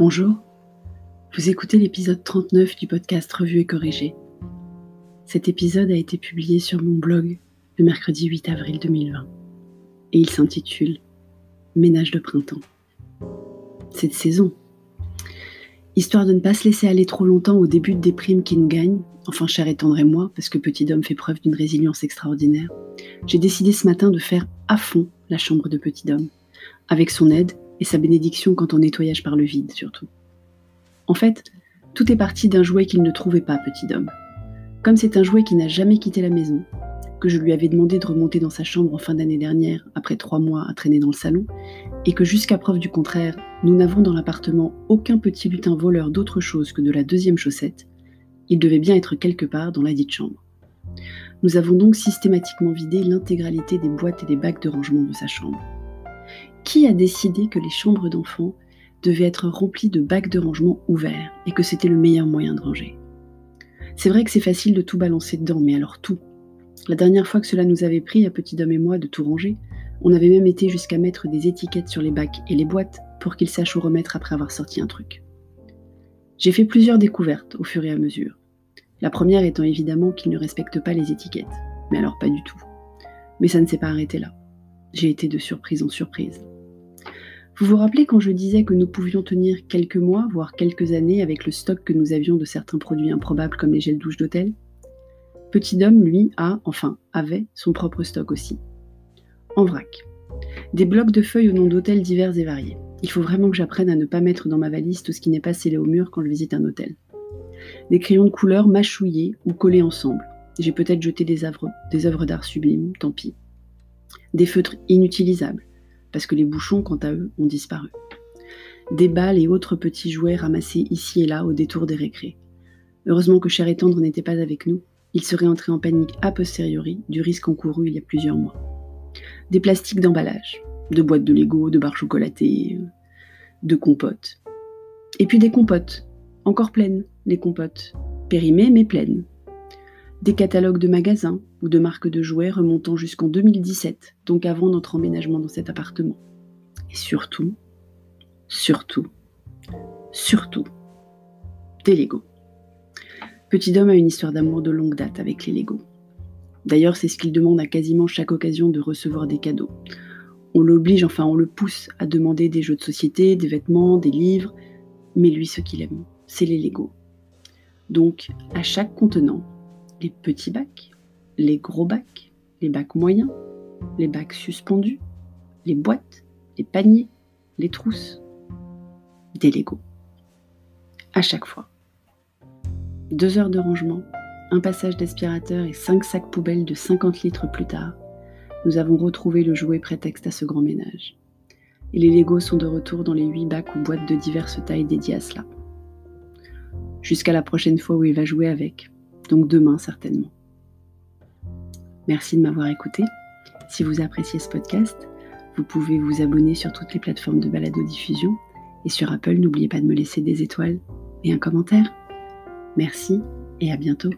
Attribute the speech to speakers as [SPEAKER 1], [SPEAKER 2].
[SPEAKER 1] Bonjour, vous écoutez l'épisode 39 du podcast Revue et Corrigé. Cet épisode a été publié sur mon blog le mercredi 8 avril 2020 et il s'intitule Ménage de printemps. Cette saison, histoire de ne pas se laisser aller trop longtemps au début de déprime qui nous gagne, enfin cher et tendre et moi, parce que Petit Homme fait preuve d'une résilience extraordinaire, j'ai décidé ce matin de faire à fond la chambre de Petit Homme, avec son aide et sa bénédiction quant au nettoyage par le vide surtout. En fait, tout est parti d'un jouet qu'il ne trouvait pas, petit homme. Comme c'est un jouet qui n'a jamais quitté la maison, que je lui avais demandé de remonter dans sa chambre en fin d'année dernière, après trois mois à traîner dans le salon, et que jusqu'à preuve du contraire, nous n'avons dans l'appartement aucun petit lutin voleur d'autre chose que de la deuxième chaussette, il devait bien être quelque part dans la dite chambre. Nous avons donc systématiquement vidé l'intégralité des boîtes et des bacs de rangement de sa chambre. Qui a décidé que les chambres d'enfants devaient être remplies de bacs de rangement ouverts et que c'était le meilleur moyen de ranger? C'est vrai que c'est facile de tout balancer dedans, mais alors tout? La dernière fois que cela nous avait pris, à Petit Homme et moi, de tout ranger, on avait même été jusqu'à mettre des étiquettes sur les bacs et les boîtes pour qu'ils sachent où remettre après avoir sorti un truc. J'ai fait plusieurs découvertes au fur et à mesure. La première étant évidemment qu'il ne respecte pas les étiquettes. Mais alors pas du tout. Mais ça ne s'est pas arrêté là. J'ai été de surprise en surprise. Vous vous rappelez quand je disais que nous pouvions tenir quelques mois, voire quelques années avec le stock que nous avions de certains produits improbables comme les gels douche d'hôtel? Petit Dom, lui, a, enfin, avait son propre stock aussi. En vrac. Des blocs de feuilles au nom d'hôtels divers et variés. Il faut vraiment que j'apprenne à ne pas mettre dans ma valise tout ce qui n'est pas scellé au mur quand je visite un hôtel. Des crayons de couleur mâchouillés ou collés ensemble. J'ai peut-être jeté des œuvres, des œuvres d'art sublimes, tant pis. Des feutres inutilisables parce que les bouchons, quant à eux, ont disparu. Des balles et autres petits jouets ramassés ici et là au détour des récrés. Heureusement que Cher et Tendre n'était pas avec nous, il serait entré en panique a posteriori du risque encouru il y a plusieurs mois. Des plastiques d'emballage, de boîtes de Lego, de barres chocolatées, euh, de compotes. Et puis des compotes, encore pleines, les compotes, périmées mais pleines, des catalogues de magasins ou de marques de jouets remontant jusqu'en 2017, donc avant notre emménagement dans cet appartement. Et surtout, surtout, surtout, des Lego. Petit homme a une histoire d'amour de longue date avec les Lego. D'ailleurs, c'est ce qu'il demande à quasiment chaque occasion de recevoir des cadeaux. On l'oblige, enfin on le pousse à demander des jeux de société, des vêtements, des livres, mais lui, ce qu'il aime, c'est les Lego. Donc, à chaque contenant, les petits bacs, les gros bacs, les bacs moyens, les bacs suspendus, les boîtes, les paniers, les trousses, des Legos. À chaque fois. Deux heures de rangement, un passage d'aspirateur et cinq sacs poubelles de 50 litres plus tard, nous avons retrouvé le jouet prétexte à ce grand ménage. Et les Legos sont de retour dans les huit bacs ou boîtes de diverses tailles dédiées à cela. Jusqu'à la prochaine fois où il va jouer avec, donc demain certainement. Merci de m'avoir écouté. Si vous appréciez ce podcast, vous pouvez vous abonner sur toutes les plateformes de balado-diffusion et sur Apple, n'oubliez pas de me laisser des étoiles et un commentaire. Merci et à bientôt.